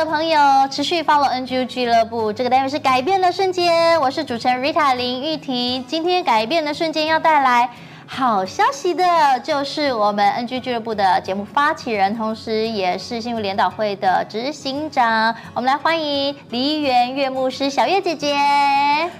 的朋友持续 follow NGU 俱乐部，这个单元是改变的瞬间，我是主持人 Rita 林玉婷。今天改变的瞬间要带来好消息的，就是我们 NG 俱乐部的节目发起人，同时也是新竹联导会的执行长。我们来欢迎梨园月牧师小月姐姐。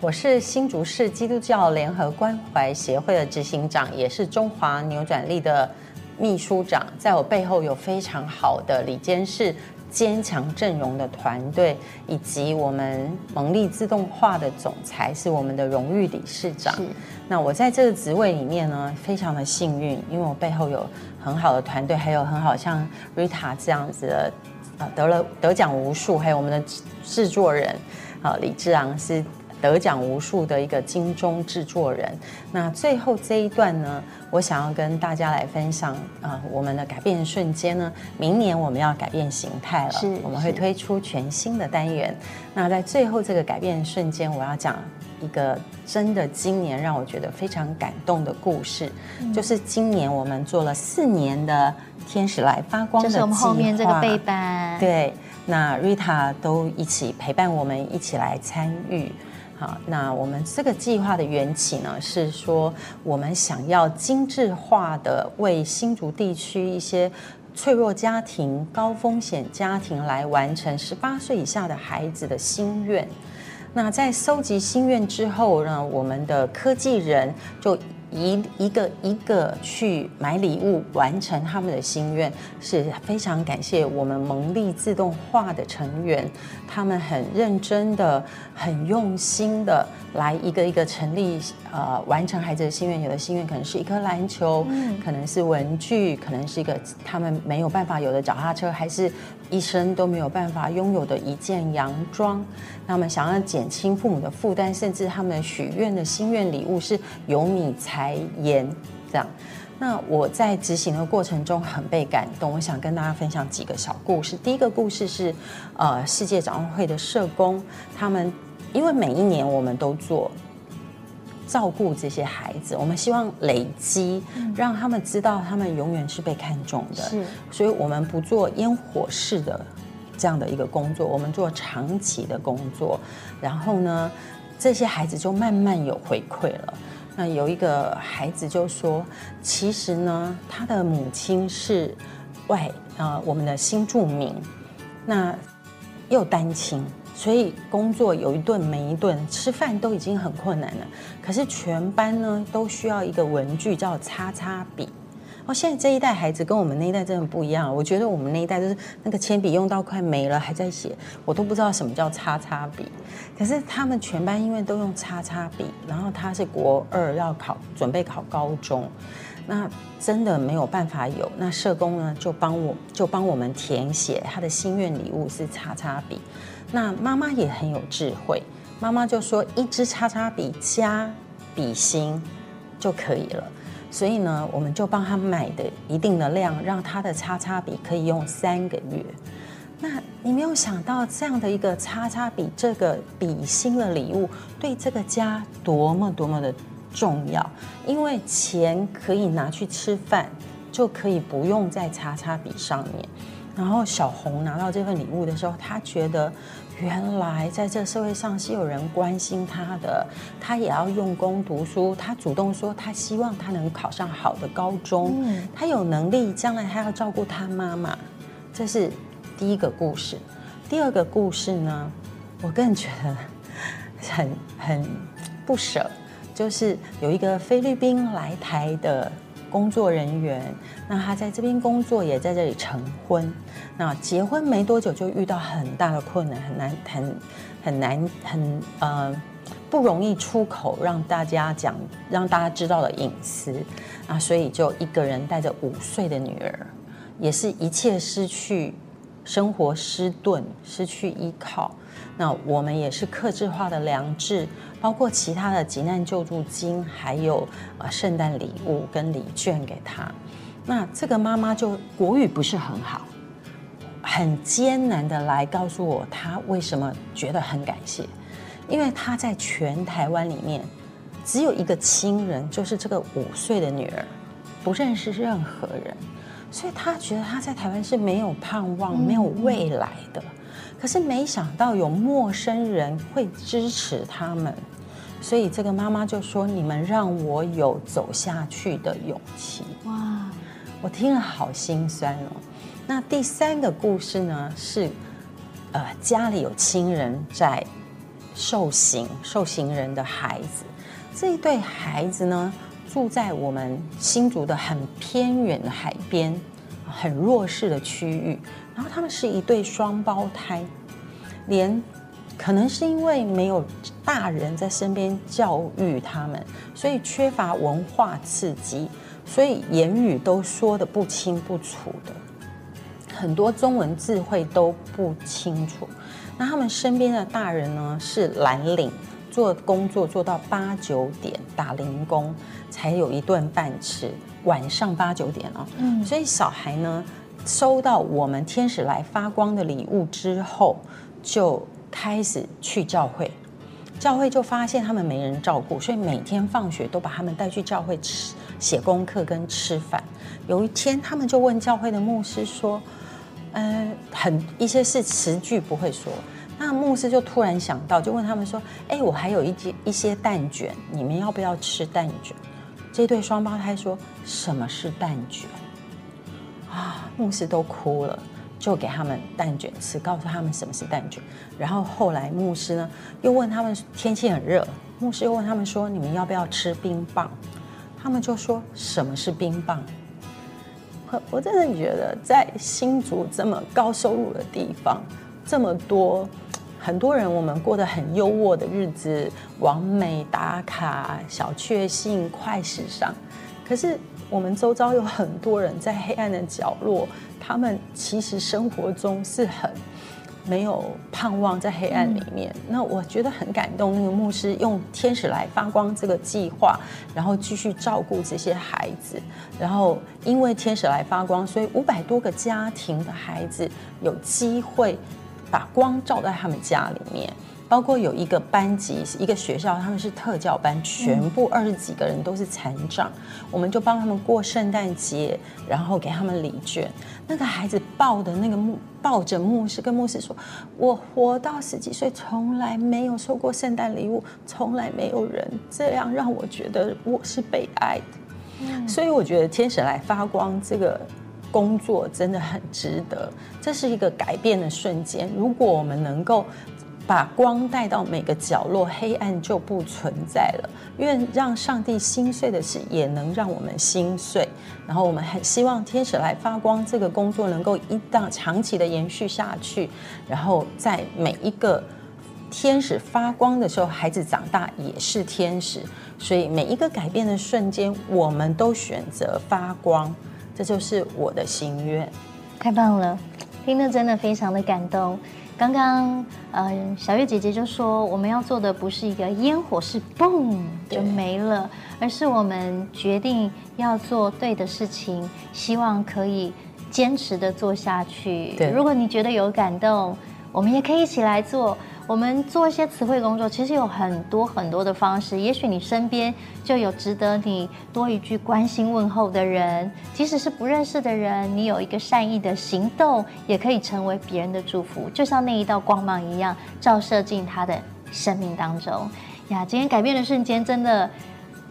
我是新竹市基督教联合关怀协会的执行长，也是中华扭转力的秘书长。在我背后有非常好的理监事。坚强阵容的团队，以及我们蒙利自动化的总裁是我们的荣誉理事长。那我在这个职位里面呢，非常的幸运，因为我背后有很好的团队，还有很好像 Rita 这样子的，呃，得了得奖无数，还有我们的制作人，啊，李志昂是。得奖无数的一个金钟制作人。那最后这一段呢，我想要跟大家来分享啊、呃，我们的改变瞬间呢，明年我们要改变形态了，是我们会推出全新的单元。那在最后这个改变瞬间，我要讲一个真的今年让我觉得非常感动的故事，嗯、就是今年我们做了四年的天使来发光的计划，就是我们后面这个背板，对，那 Rita 都一起陪伴我们，一起来参与。好，那我们这个计划的缘起呢，是说我们想要精致化的为新竹地区一些脆弱家庭、高风险家庭来完成十八岁以下的孩子的心愿。那在收集心愿之后呢，我们的科技人就。一一个一个去买礼物，完成他们的心愿，是非常感谢我们蒙利自动化的成员，他们很认真的、很用心的来一个一个成立，呃，完成孩子的心愿。有的心愿可能是一颗篮球，可能是文具，可能是一个他们没有办法有的脚踏车，还是一生都没有办法拥有的一件洋装。那么想要减轻父母的负担，甚至他们许愿的心愿礼物是有米菜。来演这样，那我在执行的过程中很被感动。我想跟大家分享几个小故事。第一个故事是，呃，世界展望会的社工，他们因为每一年我们都做照顾这些孩子，我们希望累积，让他们知道他们永远是被看重的。是，所以我们不做烟火式的这样的一个工作，我们做长期的工作。然后呢，这些孩子就慢慢有回馈了。那有一个孩子就说：“其实呢，他的母亲是外啊、呃，我们的新住民，那又单亲，所以工作有一顿没一顿，吃饭都已经很困难了。可是全班呢都需要一个文具叫叉叉笔。”哦，现在这一代孩子跟我们那一代真的不一样。我觉得我们那一代就是那个铅笔用到快没了还在写，我都不知道什么叫叉叉笔。可是他们全班因为都用叉叉笔，然后他是国二要考，准备考高中，那真的没有办法有。那社工呢就帮我就帮我们填写他的心愿礼物是叉叉笔。那妈妈也很有智慧，妈妈就说一支叉叉笔加笔芯就可以了。所以呢，我们就帮他买的一定的量，让他的叉叉笔可以用三个月。那你没有想到这样的一个叉叉笔，这个笔芯的礼物，对这个家多么多么的重要。因为钱可以拿去吃饭，就可以不用在叉叉笔上面。然后小红拿到这份礼物的时候，她觉得。原来在这社会上是有人关心她的，她也要用功读书。她主动说，她希望她能考上好的高中。嗯，他有能力，将来她要照顾她妈妈。这是第一个故事。第二个故事呢，我更觉得很很不舍，就是有一个菲律宾来台的。工作人员，那他在这边工作，也在这里成婚。那结婚没多久就遇到很大的困难，很难，很很难，很呃不容易出口让大家讲，让大家知道的隐私啊，所以就一个人带着五岁的女儿，也是一切失去生活失顿，失去依靠。那我们也是克制化的良知，包括其他的急难救助金，还有呃圣诞礼物跟礼券给他。那这个妈妈就国语不是很好，很艰难的来告诉我她为什么觉得很感谢，因为她在全台湾里面只有一个亲人，就是这个五岁的女儿，不认识任何人，所以他觉得他在台湾是没有盼望、没有未来的。可是没想到有陌生人会支持他们，所以这个妈妈就说：“你们让我有走下去的勇气。”哇，我听了好心酸哦。那第三个故事呢是，呃，家里有亲人在受刑，受刑人的孩子，这一对孩子呢住在我们新竹的很偏远的海边，很弱势的区域。然后他们是一对双胞胎，连可能是因为没有大人在身边教育他们，所以缺乏文化刺激，所以言语都说得不清不楚的，很多中文字汇都不清楚。那他们身边的大人呢，是蓝领，做工作做到八九点打零工，才有一顿饭吃，晚上八九点啊，嗯，所以小孩呢。收到我们天使来发光的礼物之后，就开始去教会。教会就发现他们没人照顾，所以每天放学都把他们带去教会吃、写功课跟吃饭。有一天，他们就问教会的牧师说：“嗯、呃，很一些是词句不会说。”那牧师就突然想到，就问他们说：“哎，我还有一些一些蛋卷，你们要不要吃蛋卷？”这对双胞胎说：“什么是蛋卷？”啊，牧师都哭了，就给他们蛋卷吃，告诉他们什么是蛋卷。然后后来牧师呢，又问他们，天气很热，牧师又问他们说，你们要不要吃冰棒？他们就说，什么是冰棒？我我真的觉得，在新竹这么高收入的地方，这么多很多人，我们过得很优渥的日子，完美打卡，小确幸，快时尚，可是。我们周遭有很多人在黑暗的角落，他们其实生活中是很没有盼望，在黑暗里面。嗯、那我觉得很感动，那个牧师用“天使来发光”这个计划，然后继续照顾这些孩子。然后因为“天使来发光”，所以五百多个家庭的孩子有机会把光照在他们家里面。包括有一个班级，一个学校，他们是特教班，全部二十几个人都是残障，嗯、我们就帮他们过圣诞节，然后给他们礼券。那个孩子抱的那个牧，抱着牧师，跟牧师说：“我活到十几岁，从来没有收过圣诞礼物，从来没有人这样让我觉得我是被爱的。嗯”所以我觉得天使来发光这个工作真的很值得，这是一个改变的瞬间。如果我们能够。把光带到每个角落，黑暗就不存在了。愿让上帝心碎的事，也能让我们心碎。然后我们很希望天使来发光这个工作能够一档长期的延续下去。然后在每一个天使发光的时候，孩子长大也是天使。所以每一个改变的瞬间，我们都选择发光。这就是我的心愿。太棒了，听得真的非常的感动。刚刚，呃，小月姐姐就说，我们要做的不是一个烟火，是嘣就没了，而是我们决定要做对的事情，希望可以坚持的做下去。对，如果你觉得有感动，我们也可以一起来做。我们做一些词汇工作，其实有很多很多的方式。也许你身边就有值得你多一句关心问候的人，即使是不认识的人，你有一个善意的行动，也可以成为别人的祝福，就像那一道光芒一样，照射进他的生命当中。呀，今天改变的瞬间，真的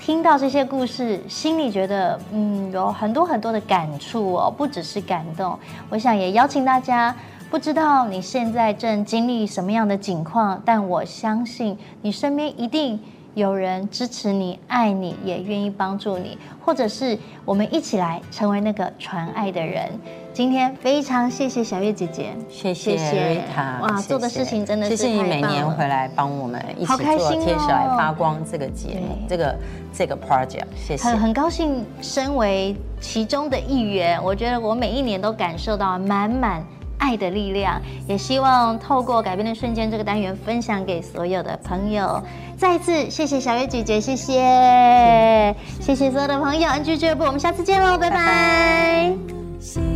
听到这些故事，心里觉得嗯，有很多很多的感触哦，不只是感动。我想也邀请大家。不知道你现在正经历什么样的境况，但我相信你身边一定有人支持你、爱你，也愿意帮助你，或者是我们一起来成为那个传爱的人。今天非常谢谢小月姐姐，谢谢瑞塔，哇，谢谢做的事情真的是。谢谢你每年回来帮我们一起做《天使来发光》这个节目，这个这个 project，谢谢。很很高兴身为其中的一员，我觉得我每一年都感受到满满。爱的力量，也希望透过改变的瞬间这个单元分享给所有的朋友。再一次谢谢小月姐姐，谢谢，谢谢所有的朋友，NG 俱乐部，我们下次见喽，拜拜。拜拜